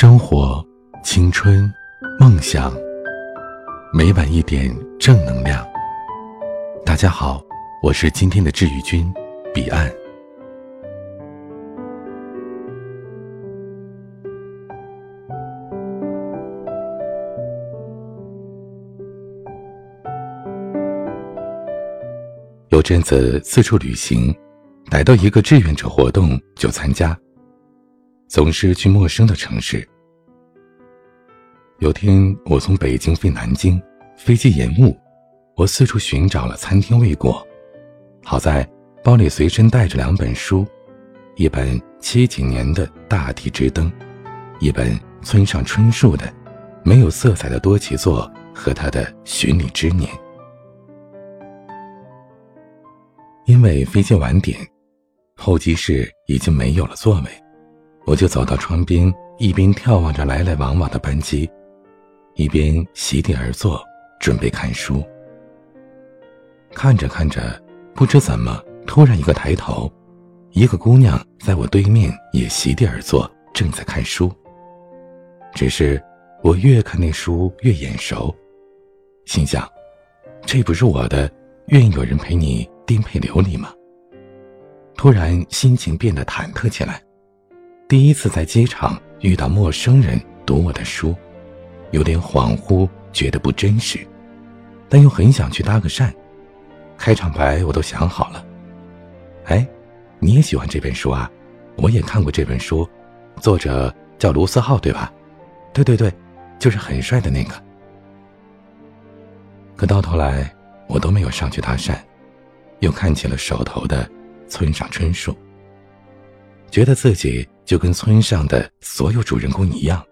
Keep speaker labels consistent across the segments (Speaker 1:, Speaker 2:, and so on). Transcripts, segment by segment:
Speaker 1: 生活、青春、梦想，每晚一点正能量。大家好，我是今天的治愈君，彼岸。有阵子四处旅行，逮到一个志愿者活动就参加。总是去陌生的城市。有天我从北京飞南京，飞机延误，我四处寻找了餐厅未果，好在包里随身带着两本书，一本七几年的大地之灯，一本村上春树的没有色彩的多奇作和他的寻礼之年。因为飞机晚点，候机室已经没有了座位。我就走到窗边，一边眺望着来来往往的班机，一边席地而坐，准备看书。看着看着，不知怎么，突然一个抬头，一个姑娘在我对面也席地而坐，正在看书。只是我越看那书越眼熟，心想：这不是我的“愿意有人陪你颠沛流离”吗？突然心情变得忐忑起来。第一次在机场遇到陌生人读我的书，有点恍惚，觉得不真实，但又很想去搭个讪。开场白我都想好了。哎，你也喜欢这本书啊？我也看过这本书，作者叫卢思浩，对吧？对对对，就是很帅的那个。可到头来，我都没有上去搭讪，又看起了手头的村上春树，觉得自己。就跟村上的所有主人公一样，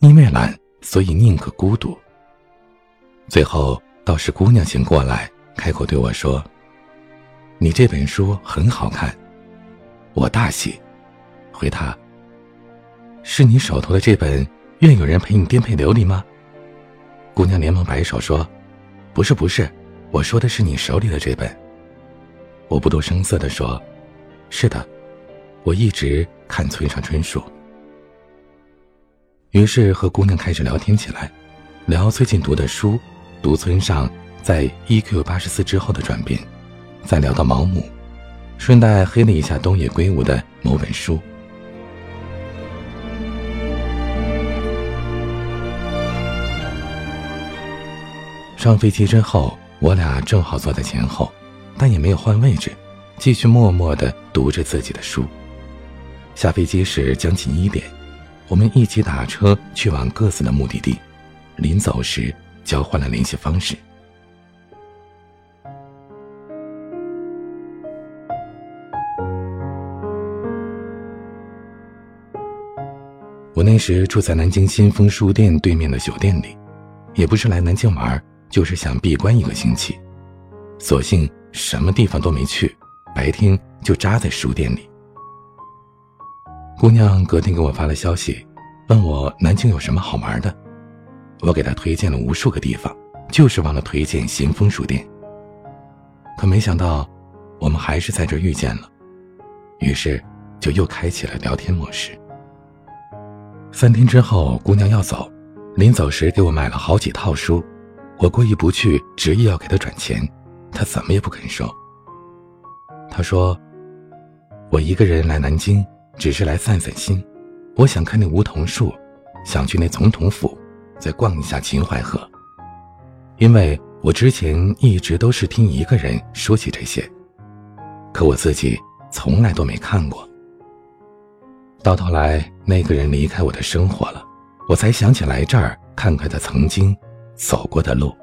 Speaker 1: 因为懒，所以宁可孤独。最后倒是姑娘醒过来，开口对我说：“你这本书很好看。”我大喜，回他：“是你手头的这本《愿有人陪你颠沛流离》吗？”姑娘连忙摆手说：“不是，不是，我说的是你手里的这本。”我不动声色地说：“是的。”我一直看村上春树，于是和姑娘开始聊天起来，聊最近读的书，读村上在 EQ 八十四之后的转变，再聊到毛姆，顺带黑了一下东野圭吾的某本书。上飞机之后，我俩正好坐在前后，但也没有换位置，继续默默的读着自己的书。下飞机时将近一点，我们一起打车去往各自的目的地。临走时交换了联系方式。我那时住在南京新丰书店对面的酒店里，也不是来南京玩，就是想闭关一个星期，索性什么地方都没去，白天就扎在书店里。姑娘隔天给我发了消息，问我南京有什么好玩的。我给她推荐了无数个地方，就是忘了推荐咸丰书店。可没想到，我们还是在这遇见了，于是就又开启了聊天模式。三天之后，姑娘要走，临走时给我买了好几套书，我过意不去，执意要给她转钱，她怎么也不肯收。她说：“我一个人来南京。”只是来散散心，我想看那梧桐树，想去那总统府，再逛一下秦淮河。因为我之前一直都是听一个人说起这些，可我自己从来都没看过。到头来，那个人离开我的生活了，我才想起来这儿看看他曾经走过的路。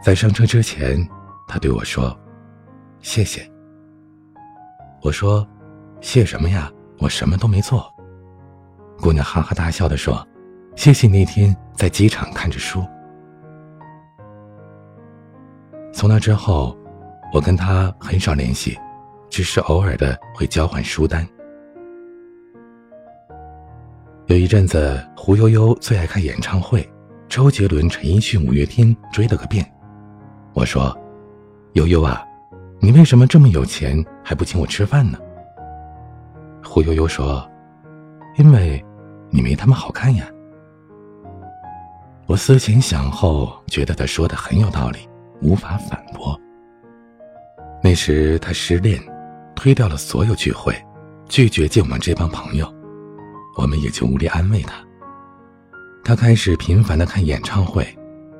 Speaker 1: 在上车之前，他对我说：“谢谢。”我说。谢什么呀？我什么都没做。姑娘哈哈大笑的说：“谢谢那天在机场看着书。”从那之后，我跟他很少联系，只是偶尔的会交换书单。有一阵子，胡悠悠最爱看演唱会，周杰伦、陈奕迅、五月天追了个遍。我说：“悠悠啊，你为什么这么有钱还不请我吃饭呢？”胡悠悠说：“因为你没他们好看呀。我思前想后，觉得他说的很有道理，无法反驳。那时他失恋，推掉了所有聚会，拒绝见我们这帮朋友，我们也就无力安慰他。他开始频繁的看演唱会，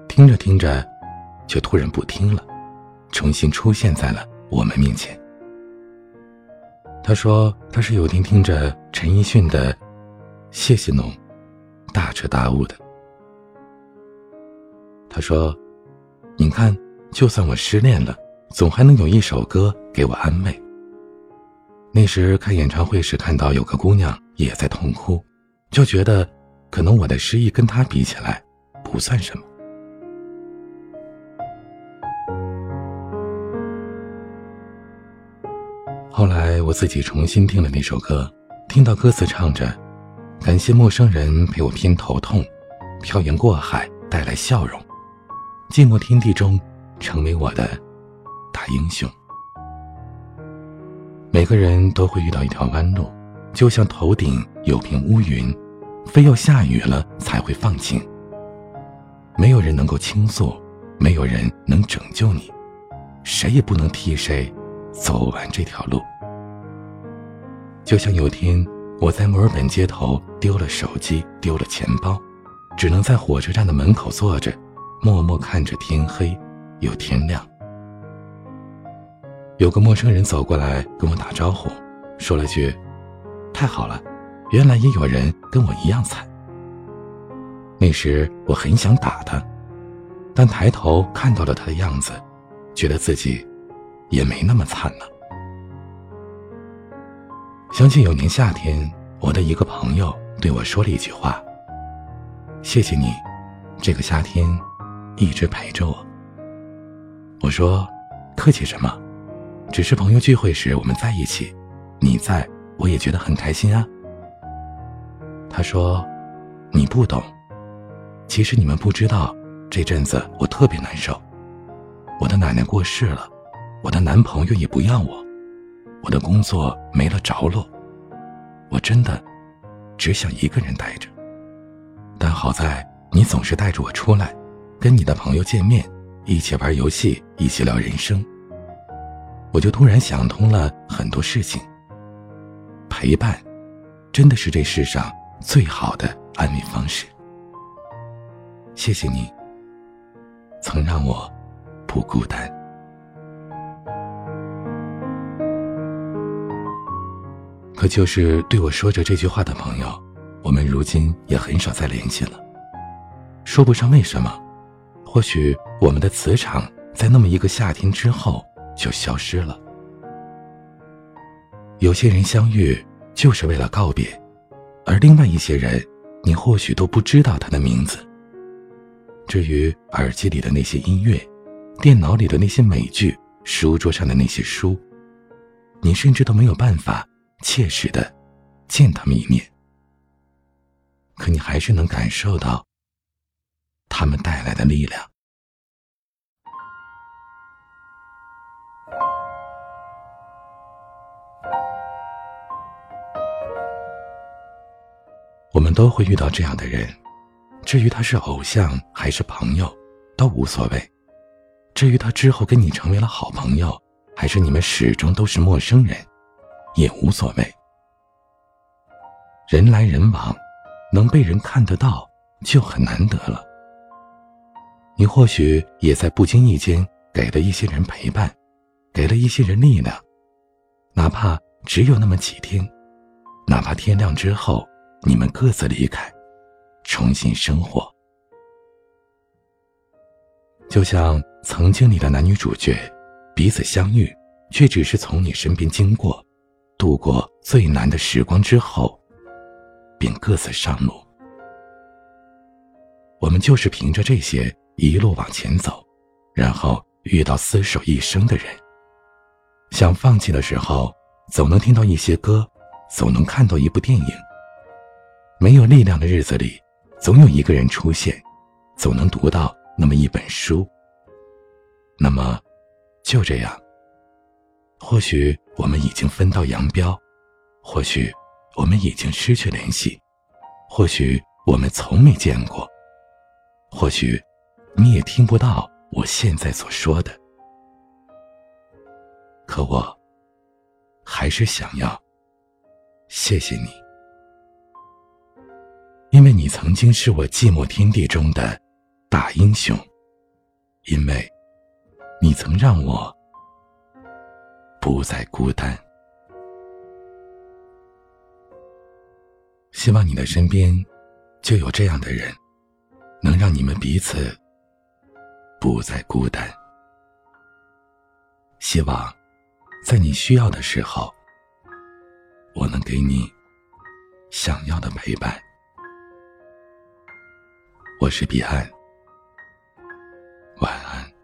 Speaker 1: 听着听着，却突然不听了，重新出现在了我们面前。他说他是有天听着陈奕迅的《谢谢侬》，大彻大悟的。他说：“你看，就算我失恋了，总还能有一首歌给我安慰。”那时看演唱会时看到有个姑娘也在痛哭，就觉得。可能我的失意跟她比起来，不算什么。后来我自己重新听了那首歌，听到歌词唱着：“感谢陌生人陪我偏头痛，漂洋过海带来笑容，寂寞天地中成为我的大英雄。”每个人都会遇到一条弯路，就像头顶有片乌云。非要下雨了才会放晴。没有人能够倾诉，没有人能拯救你，谁也不能替谁走完这条路。就像有天我在墨尔本街头丢了手机，丢了钱包，只能在火车站的门口坐着，默默看着天黑又天亮。有个陌生人走过来跟我打招呼，说了句：“太好了。”原来也有人跟我一样惨。那时我很想打他，但抬头看到了他的样子，觉得自己也没那么惨了。想起有年夏天，我的一个朋友对我说了一句话：“谢谢你，这个夏天一直陪着我。”我说：“客气什么？只是朋友聚会时我们在一起，你在我也觉得很开心啊。”他说：“你不懂，其实你们不知道，这阵子我特别难受。我的奶奶过世了，我的男朋友也不要我，我的工作没了着落，我真的只想一个人待着。但好在你总是带着我出来，跟你的朋友见面，一起玩游戏，一起聊人生。我就突然想通了很多事情。陪伴，真的是这世上。”最好的安慰方式。谢谢你，曾让我不孤单。可就是对我说着这句话的朋友，我们如今也很少再联系了。说不上为什么，或许我们的磁场在那么一个夏天之后就消失了。有些人相遇就是为了告别。而另外一些人，你或许都不知道他的名字。至于耳机里的那些音乐，电脑里的那些美剧，书桌上的那些书，你甚至都没有办法切实的见他们一面。可你还是能感受到他们带来的力量。我们都会遇到这样的人，至于他是偶像还是朋友，都无所谓；至于他之后跟你成为了好朋友，还是你们始终都是陌生人，也无所谓。人来人往，能被人看得到就很难得了。你或许也在不经意间给了一些人陪伴，给了一些人力量，哪怕只有那么几天，哪怕天亮之后。你们各自离开，重新生活，就像曾经里的男女主角，彼此相遇，却只是从你身边经过，度过最难的时光之后，便各自上路。我们就是凭着这些一路往前走，然后遇到厮守一生的人。想放弃的时候，总能听到一些歌，总能看到一部电影。没有力量的日子里，总有一个人出现，总能读到那么一本书。那么，就这样。或许我们已经分道扬镳，或许我们已经失去联系，或许我们从没见过，或许你也听不到我现在所说的，可我还是想要谢谢你，因为你曾经是我寂寞天地中的大英雄，因为你曾让我不再孤单。希望你的身边就有这样的人，能让你们彼此不再孤单。希望在你需要的时候，我能给你想要的陪伴。我是彼岸，晚安。